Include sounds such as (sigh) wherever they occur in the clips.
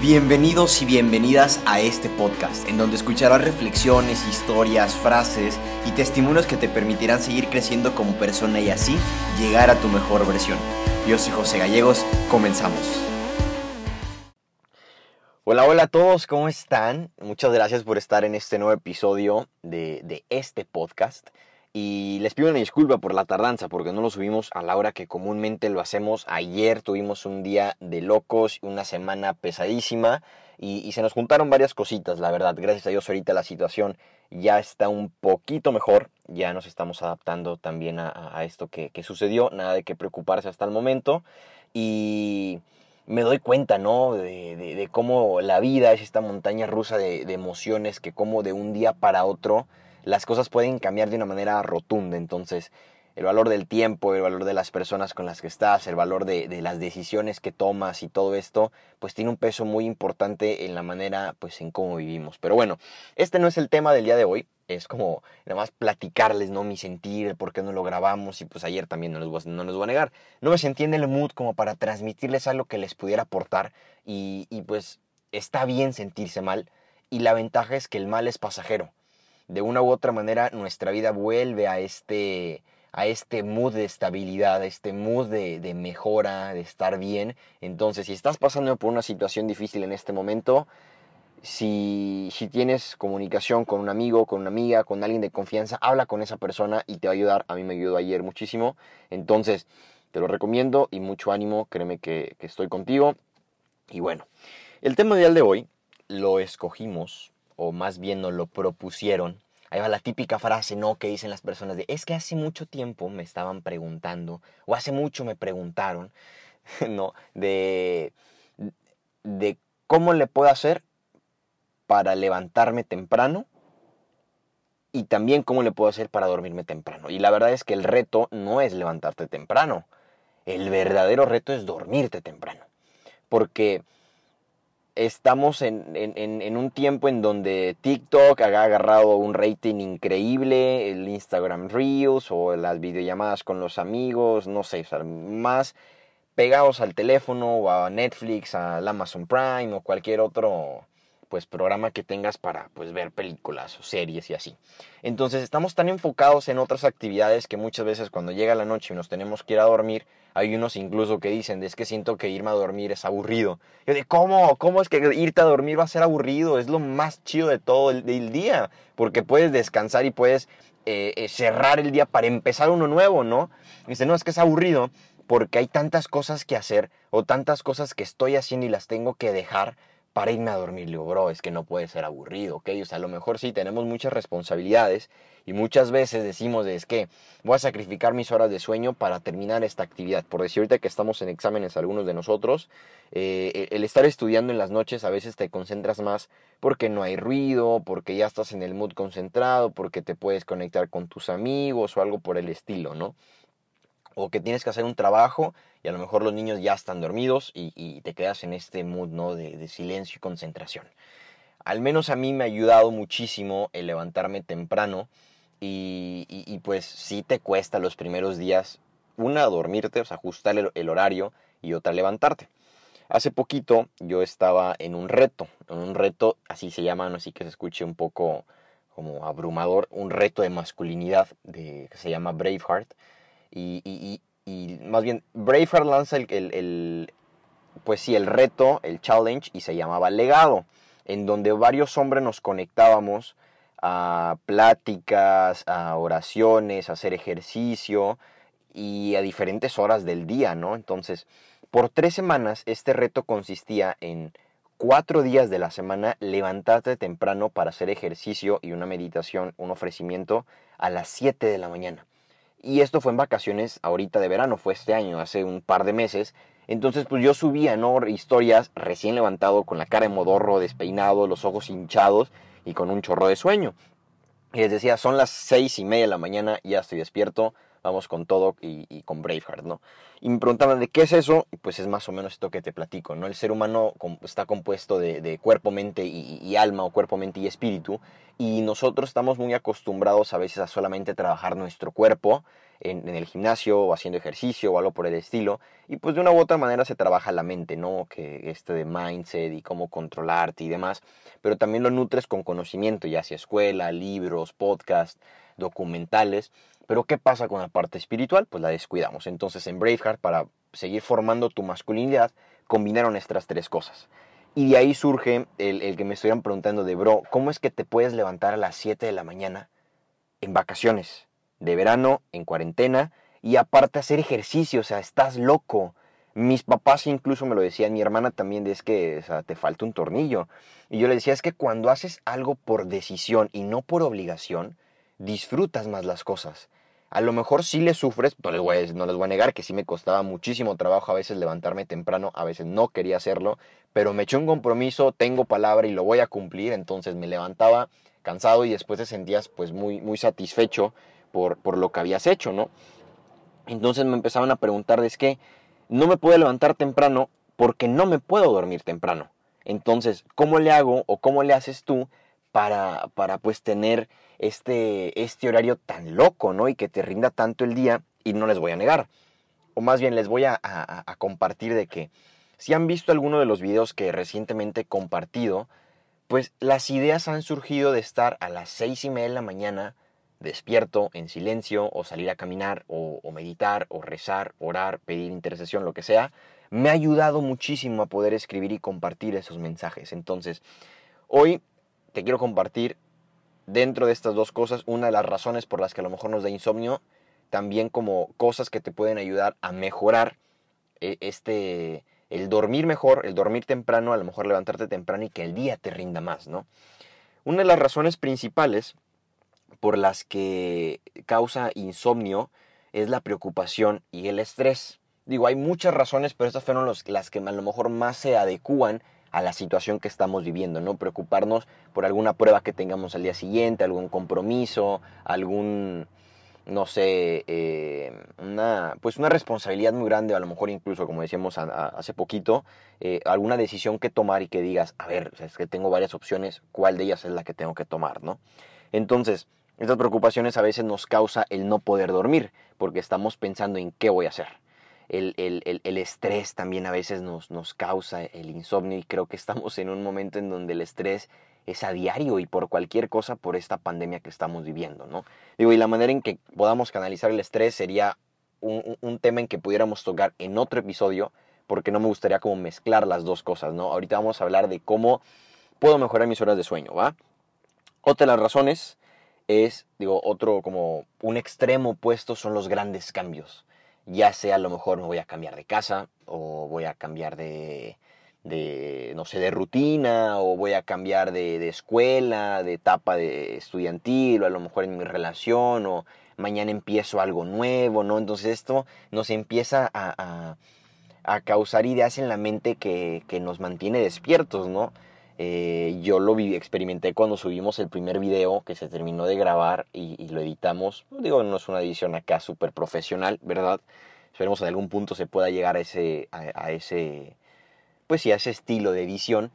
Bienvenidos y bienvenidas a este podcast, en donde escucharás reflexiones, historias, frases y testimonios que te permitirán seguir creciendo como persona y así llegar a tu mejor versión. Yo soy José Gallegos, comenzamos. Hola, hola a todos, ¿cómo están? Muchas gracias por estar en este nuevo episodio de, de este podcast. Y les pido una disculpa por la tardanza, porque no lo subimos a la hora que comúnmente lo hacemos. Ayer tuvimos un día de locos, una semana pesadísima y, se nos juntaron varias cositas, la verdad. Gracias a Dios ahorita la situación ya está un poquito mejor, ya nos estamos adaptando también a, esto que, sucedió, nada de qué preocuparse hasta el momento. Y me doy cuenta, ¿no? De, cómo la vida es esta montaña rusa de, de emociones que como de un día para otro las cosas pueden cambiar de una manera rotunda. Entonces, el valor del tiempo, el valor de las personas con las que estás, el valor de, las decisiones que tomas y todo esto, pues tiene un peso muy importante en la manera, pues en cómo vivimos. Pero bueno, este no es el tema del día de hoy. Es como nada más platicarles, ¿no? Mi sentir, por qué no lo grabamos y pues ayer también no les voy a, no les voy a negar. No me sentí en el mood como para transmitirles algo que les pudiera aportar y pues está bien sentirse mal y la ventaja es que el mal es pasajero de una u otra manera nuestra vida vuelve a este, a este mood de estabilidad, a este mood de, mejora, de estar bien. Entonces, si estás pasando por una situación difícil en este momento, si, si, tienes comunicación con un amigo, con una amiga, con alguien de confianza, habla con esa persona y te va a ayudar. A mí me ayudó ayer muchísimo. Entonces, te lo recomiendo y mucho ánimo, créeme que, que estoy contigo. Y bueno, el tema ideal de hoy lo escogimos o más bien nos lo propusieron. Ahí va la típica frase, ¿no? Que dicen las personas de, es que hace mucho tiempo me estaban preguntando, o hace mucho me preguntaron, (laughs) ¿no? De, de cómo le puedo hacer para levantarme temprano y también cómo le puedo hacer para dormirme temprano. Y la verdad es que el reto no es levantarte temprano, el verdadero reto es dormirte temprano. Porque estamos en, un tiempo en donde TikTok ha agarrado un rating increíble, el Instagram Reels o las videollamadas con los amigos, no sé, más pegados al teléfono o a Netflix, al Amazon Prime o cualquier otro pues programa que tengas para pues ver películas o series y así. Entonces estamos tan enfocados en otras actividades que muchas veces cuando llega la noche y nos tenemos que ir a dormir, hay unos incluso que dicen, es que siento que irme a dormir es aburrido. Yo de, ¿cómo? ¿Cómo es que irte a dormir va a ser aburrido? Es lo más chido de todo el, día, porque puedes descansar y puedes eh, eh, cerrar el día para empezar uno nuevo, ¿no? dice, no, es que es aburrido porque hay tantas cosas que hacer o tantas cosas que estoy haciendo y las tengo que dejar para irme a dormir. Le bro, es que no puede ser aburrido, ¿ok? O sea, a lo mejor sí tenemos muchas responsabilidades y muchas veces decimos, es que voy a sacrificar mis horas de sueño para terminar esta actividad. Por decir ahorita que estamos en exámenes algunos de nosotros, eh, el estar estudiando en las noches a veces te concentras más porque no hay ruido, porque ya estás en el mood concentrado, porque te puedes conectar con tus amigos o algo por el estilo, ¿no? O que tienes que hacer un trabajo y a lo mejor los niños ya están dormidos y, te quedas en este mood ¿no? de, silencio y concentración. Al menos a mí me ha ayudado muchísimo el levantarme temprano y, pues sí te cuesta los primeros días, una dormirte, o ajustar el, horario y otra levantarte. Hace poquito yo estaba en un reto, en un reto, así se llama, así que se escuche un poco como abrumador, un reto de masculinidad de, que se llama Braveheart y, más bien, Braveheart lanza el, pues sí, el reto, el challenge, y se llamaba Legado, en donde varios hombres nos conectábamos a pláticas, a oraciones, a hacer ejercicio y a diferentes horas del día, ¿no? Entonces, por tres semanas este reto consistía en cuatro días de la semana levantarte temprano para hacer ejercicio y una meditación, un ofrecimiento a las 7 de la mañana. Y esto fue en vacaciones ahorita de verano, fue este año, hace un par de meses. Entonces, pues yo subía, ¿no? Historias recién levantado, con la cara de modorro, despeinado, los ojos hinchados y con un chorro de sueño. Y les decía, son las seis y media de la mañana, ya estoy despierto, vamos con todo y, con Braveheart, ¿no? Y me preguntaban de qué es eso, y pues es más o menos esto que te platico, ¿no? El ser humano está compuesto de, cuerpo, mente y, alma, o cuerpo, mente y espíritu, y nosotros estamos muy acostumbrados a veces a solamente trabajar nuestro cuerpo, en, el gimnasio o haciendo ejercicio o algo por el estilo. Y pues de una u otra manera se trabaja la mente, ¿no? Que este de mindset y cómo controlarte y demás. Pero también lo nutres con conocimiento, ya sea escuela, libros, podcast, documentales. Pero ¿qué pasa con la parte espiritual? Pues la descuidamos. Entonces en Braveheart, para seguir formando tu masculinidad, combinaron estas tres cosas. Y de ahí surge el, el que me estuvieran preguntando de, bro, ¿cómo es que te puedes levantar a las 7 de la mañana en vacaciones? De verano, en cuarentena, y aparte hacer ejercicio, o sea, estás loco. Mis papás incluso me lo decían, mi hermana también, es que te falta un tornillo. Y yo le decía, es que cuando haces algo por decisión y no por obligación, disfrutas más las cosas. A lo mejor sí le sufres, no les, voy a, no les voy a negar que sí me costaba muchísimo trabajo a veces levantarme temprano, a veces no quería hacerlo, pero me eché un compromiso, tengo palabra y lo voy a cumplir, entonces me levantaba cansado y después te sentías pues muy, muy satisfecho por, lo que habías hecho, ¿no? Entonces me empezaban a preguntar, es que no me puedo levantar temprano porque no me puedo dormir temprano. Entonces, ¿cómo le hago o cómo le haces tú para, para pues tener este, este horario tan loco, ¿no? Y que te rinda tanto el día y no les voy a negar. O más bien les voy a, a compartir de que si han visto alguno de los videos que recientemente he compartido, pues las ideas han surgido de estar a las seis y media de la mañana despierto, en silencio, o salir a caminar, o, meditar, o rezar, orar, pedir intercesión, lo que sea, me ha ayudado muchísimo a poder escribir y compartir esos mensajes. Entonces, hoy te quiero compartir dentro de estas dos cosas una de las razones por las que a lo mejor nos da insomnio, también como cosas que te pueden ayudar a mejorar eh, este el dormir mejor, el dormir temprano, a lo mejor levantarte temprano y que el día te rinda más, ¿no? Una de las razones principales por las que causa insomnio es la preocupación y el estrés. Digo, hay muchas razones, pero estas fueron las que a lo mejor más se adecúan a la situación que estamos viviendo, ¿no? Preocuparnos por alguna prueba que tengamos al día siguiente, algún compromiso, algún, no sé, eh, una, pues una responsabilidad muy grande, a lo mejor incluso, como decíamos hace poquito, eh, alguna decisión que tomar y que digas, a ver, es que tengo varias opciones, ¿cuál de ellas es la que tengo que tomar, ¿no? Entonces, estas preocupaciones a veces nos causa el no poder dormir, porque estamos pensando en qué voy a hacer. El, estrés también a veces nos, nos causa el insomnio y creo que estamos en un momento en donde el estrés es a diario y por cualquier cosa por esta pandemia que estamos viviendo, ¿no? Digo, y la manera en que podamos canalizar el estrés sería un, un, tema en que pudiéramos tocar en otro episodio, porque no me gustaría como mezclar las dos cosas, ¿no? Ahorita vamos a hablar de cómo puedo mejorar mis horas de sueño, ¿va? Otra de las razones es, digo, otro como un extremo opuesto son los grandes cambios. Ya sea a lo mejor me voy a cambiar de casa o voy a cambiar de, de no sé, de rutina o voy a cambiar de, de, escuela, de etapa de estudiantil o a lo mejor en mi relación o mañana empiezo algo nuevo, ¿no? Entonces esto nos empieza a, a, a causar ideas en la mente que, que nos mantiene despiertos, ¿no? Eh, yo lo vi, experimenté cuando subimos el primer video que se terminó de grabar y, lo editamos. Digo, no es una edición acá súper profesional, ¿verdad? Esperemos en algún punto se pueda llegar a ese, a, ese, pues sí, a ese estilo de edición.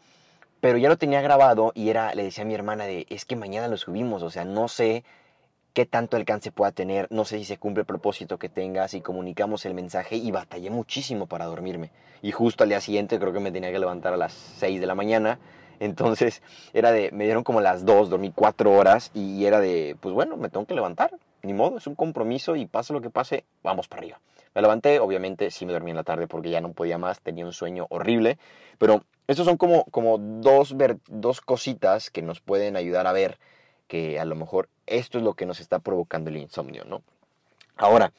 Pero ya lo tenía grabado y era, le decía a mi hermana de, es que mañana lo subimos, o sea, no sé qué tanto alcance pueda tener, no sé si se cumple el propósito que tenga, si comunicamos el mensaje y batallé muchísimo para dormirme. Y justo al día siguiente creo que me tenía que levantar a las 6 de la mañana entonces era de, me dieron como las dos, dormí cuatro horas y era de, pues bueno, me tengo que levantar, ni modo, es un compromiso y pase lo que pase, vamos para arriba. Me levanté, obviamente sí me dormí en la tarde porque ya no podía más, tenía un sueño horrible, pero estos son como, como dos, dos cositas que nos pueden ayudar a ver que a lo mejor esto es lo que nos está provocando el insomnio, ¿no? Ahora,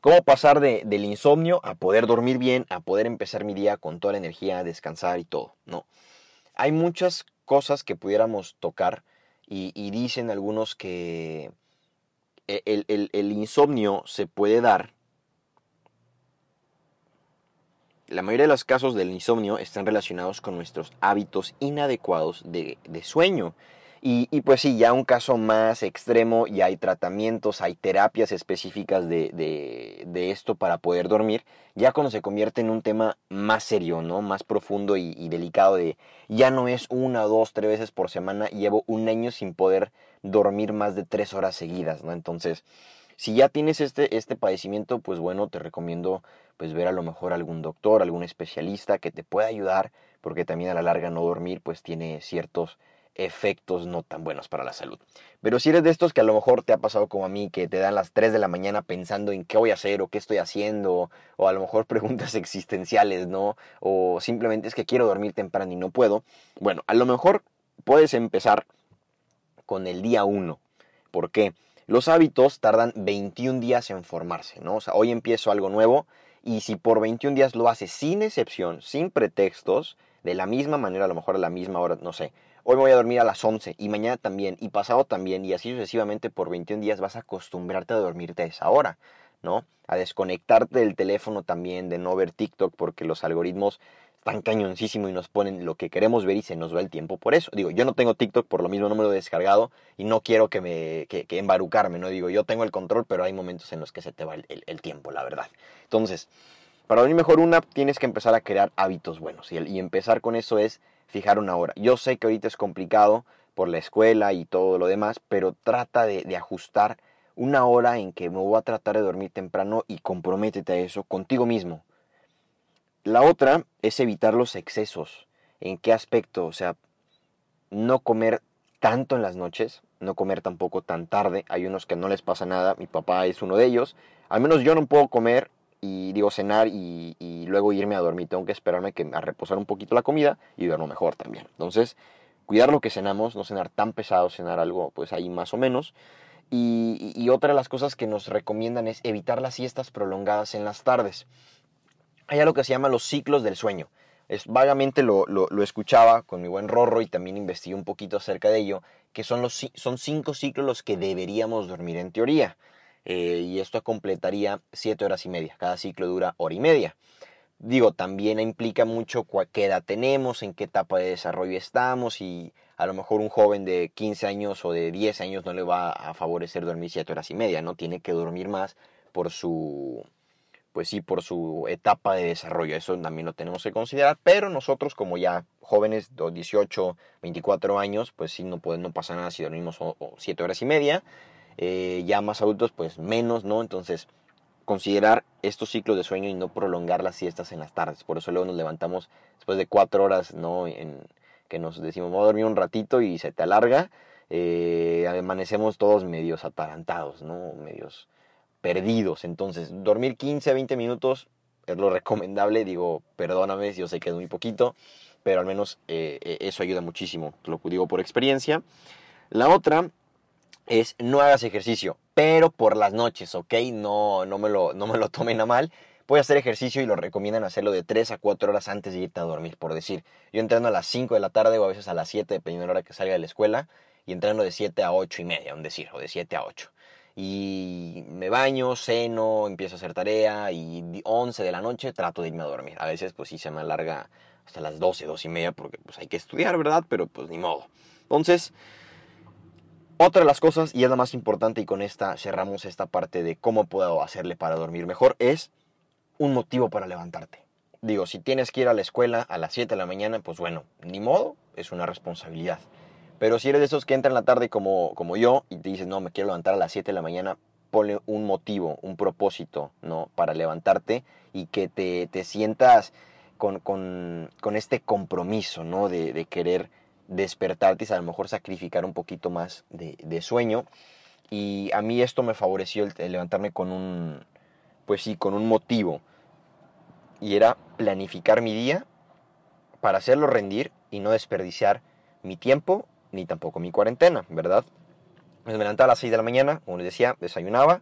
¿cómo pasar de, del insomnio a poder dormir bien, a poder empezar mi día con toda la energía, descansar y todo, ¿no? Hay muchas cosas que pudiéramos tocar y, dicen algunos que e, el, insomnio se puede dar. La mayoría de los casos del insomnio están relacionados con nuestros hábitos inadecuados de, de sueño. Y, pues sí, ya un caso más extremo y hay tratamientos, hay terapias específicas de, esto para poder dormir, ya cuando se convierte en un tema más serio, ¿no? Más profundo y, delicado de ya no es una, dos, tres veces por semana, llevo un año sin poder dormir más de tres horas seguidas, ¿no? Entonces, Si ya tienes este, este padecimiento, pues bueno, te recomiendo pues ver a lo mejor algún doctor, algún especialista que te pueda ayudar, porque también a la larga no dormir pues tiene ciertos efectos no tan buenos para la salud. Pero si eres de estos que a lo mejor te ha pasado como a mí, que te dan las 3 de la mañana pensando en qué voy a hacer o qué estoy haciendo, o a lo mejor (laughs) preguntas existenciales, ¿no? O simplemente es que quiero dormir temprano y no puedo, bueno, a lo mejor puedes empezar con el día 1. ¿Por qué? Los hábitos tardan 21 días en formarse, ¿no? O sea, hoy empiezo algo nuevo y si por 21 días lo haces sin excepción, sin pretextos, de la misma manera, a lo mejor a la misma hora, no sé, hoy me voy a dormir a las 11 y mañana también y pasado también y así sucesivamente por 21 días vas a acostumbrarte a dormirte a esa hora, ¿no? A desconectarte del teléfono también, de no ver TikTok porque los algoritmos están cañoncísimo y nos ponen lo que queremos ver y se nos va el tiempo por eso. Digo, yo no tengo TikTok, por lo mismo no me lo he descargado y no quiero que me que, embarucarme, ¿no? Digo, yo tengo el control, pero hay momentos en los que se te va el, tiempo, la verdad. Entonces, para dormir mejor una, tienes que empezar a crear hábitos buenos y, y empezar con eso es fijar una hora. Yo sé que ahorita es complicado por la escuela y todo lo demás, pero trata de, ajustar una hora en que me voy a tratar de dormir temprano y comprométete a eso contigo mismo. La otra es evitar los excesos. ¿En qué aspecto? O sea, no comer tanto en las noches, no comer tampoco tan tarde. Hay unos que no les pasa nada, mi papá es uno de ellos. Al menos yo no puedo comer y digo cenar y, luego irme a dormir. Tengo que esperarme que, a reposar un poquito la comida y duermo mejor también. Entonces, cuidar lo que cenamos, no cenar tan pesado, cenar algo pues ahí más o menos. Y, otra de las cosas que nos recomiendan es evitar las siestas prolongadas en las tardes. Hay algo que se llama los ciclos del sueño. Es, vagamente lo, lo, escuchaba con mi buen Rorro y también investigué un poquito acerca de ello, que son, los, son cinco ciclos los que deberíamos dormir en teoría. Eh, y esto completaría siete horas y media. Cada ciclo dura hora y media. Digo, también implica mucho qué edad tenemos, en qué etapa de desarrollo estamos y a lo mejor un joven de 15 años o de 10 años no le va a favorecer dormir siete horas y media, ¿no? Tiene que dormir más por su, pues sí, por su etapa de desarrollo. Eso también lo tenemos que considerar, pero nosotros como ya jóvenes de 18, 24 años, pues sí, no, puede, no pasa nada si dormimos 7 horas y media. Eh, ya más adultos pues menos, ¿no? Entonces considerar estos ciclos de sueño y no prolongar las siestas en las tardes. Por eso luego nos levantamos después de cuatro horas, ¿no? En, que nos decimos, voy a dormir un ratito y se te alarga. Eh, amanecemos todos medios atarantados, ¿no? Medios perdidos. Entonces, dormir 15 a 20 minutos es lo recomendable. Digo, perdóname, yo sé que es muy poquito, pero al menos eh, eso ayuda muchísimo. Lo digo por experiencia. La otra es no hagas ejercicio, pero por las noches, ¿ok? No, no, me, lo, no me lo tomen a mal. Puedes hacer ejercicio y lo recomiendan hacerlo de 3 a 4 horas antes de irte a dormir, por decir. Yo entreno a las 5 de la tarde o a veces a las 7, dependiendo de la hora que salga de la escuela, y entreno de 7 a 8 y media, un decir, o de 7 a 8. Y me baño, ceno, empiezo a hacer tarea y 11 de la noche trato de irme a dormir. A veces pues sí se me alarga hasta las 12, 12 y media porque pues hay que estudiar, ¿verdad? Pero pues ni modo. Entonces, otra de las cosas, y es la más importante, y con esta cerramos esta parte de cómo puedo hacerle para dormir mejor, es un motivo para levantarte. Digo, si tienes que ir a la escuela a las 7 de la mañana, pues bueno, ni modo, es una responsabilidad. Pero si eres de esos que entran en la tarde como, como yo y te dices, no, me quiero levantar a las 7 de la mañana, ponle un motivo, un propósito, ¿no? Para levantarte y que te, te sientas con, con, con, este compromiso, ¿no? De, de querer despertarte y a lo mejor sacrificar un poquito más de, sueño. Y a mí esto me favoreció el, levantarme con un, pues sí, con un motivo. Y era planificar mi día para hacerlo rendir y no desperdiciar mi tiempo ni tampoco mi cuarentena, ¿verdad? Me levantaba a las 6 de la mañana, como les decía, desayunaba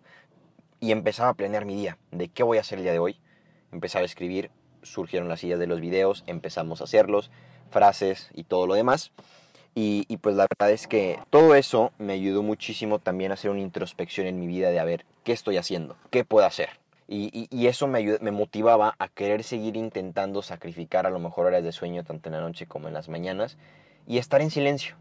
y empezaba a planear mi día, de qué voy a hacer el día de hoy. Empezaba a escribir, surgieron las ideas de los videos, empezamos a hacerlos, frases y todo lo demás. Y, pues la verdad es que todo eso me ayudó muchísimo también a hacer una introspección en mi vida de a ver qué estoy haciendo, qué puedo hacer. Y, eso me, me motivaba a querer seguir intentando sacrificar a lo mejor horas de sueño tanto en la noche como en las mañanas y estar en silencio.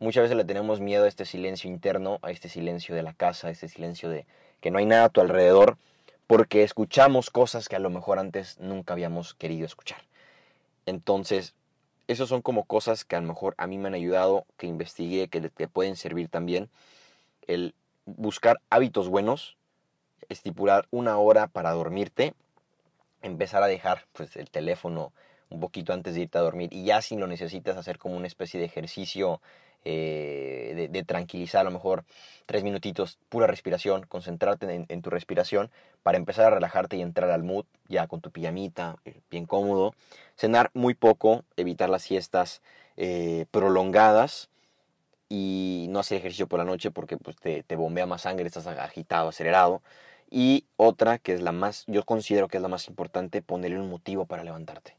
Muchas veces le tenemos miedo a este silencio interno, a este silencio de la casa, a este silencio de que no hay nada a tu alrededor, porque escuchamos cosas que a lo mejor antes nunca habíamos querido escuchar. Entonces, esos son como cosas que a lo mejor a mí me han ayudado, que investigué, que te pueden servir también. El buscar hábitos buenos, estipular una hora para dormirte, empezar a dejar pues, el teléfono un poquito antes de irte a dormir y ya si lo necesitas hacer como una especie de ejercicio eh, de, tranquilizar a lo mejor tres minutitos, pura respiración, concentrarte en, tu respiración para empezar a relajarte y entrar al mood ya con tu pijamita, eh, bien cómodo, cenar muy poco, evitar las siestas eh, prolongadas y no hacer ejercicio por la noche porque pues, te, te bombea más sangre, estás agitado, acelerado. Y otra que es la más, yo considero que es la más importante, ponerle un motivo para levantarte.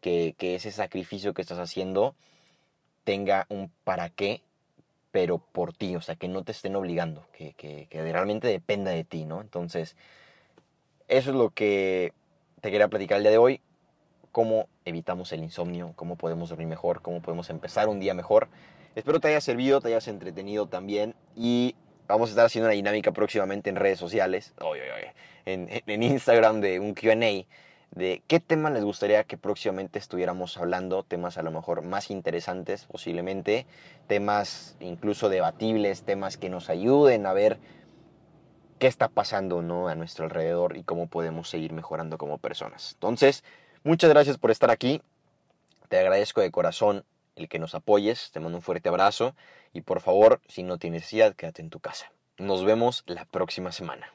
Que, que ese sacrificio que estás haciendo tenga un para qué, pero por ti, o sea, que no te estén obligando, que, que, realmente dependa de ti, ¿no? Entonces, eso es lo que te quería platicar el día de hoy, cómo evitamos el insomnio, cómo podemos dormir mejor, cómo podemos empezar un día mejor. Espero te haya servido, te hayas entretenido también y vamos a estar haciendo una dinámica próximamente en redes sociales, en, en Instagram de un QA de qué tema les gustaría que próximamente estuviéramos hablando, temas a lo mejor más interesantes posiblemente, temas incluso debatibles, temas que nos ayuden a ver qué está pasando ¿no? a nuestro alrededor y cómo podemos seguir mejorando como personas. Entonces, muchas gracias por estar aquí, te agradezco de corazón el que nos apoyes, te mando un fuerte abrazo y por favor, si no tienes necesidad, quédate en tu casa. Nos vemos la próxima semana.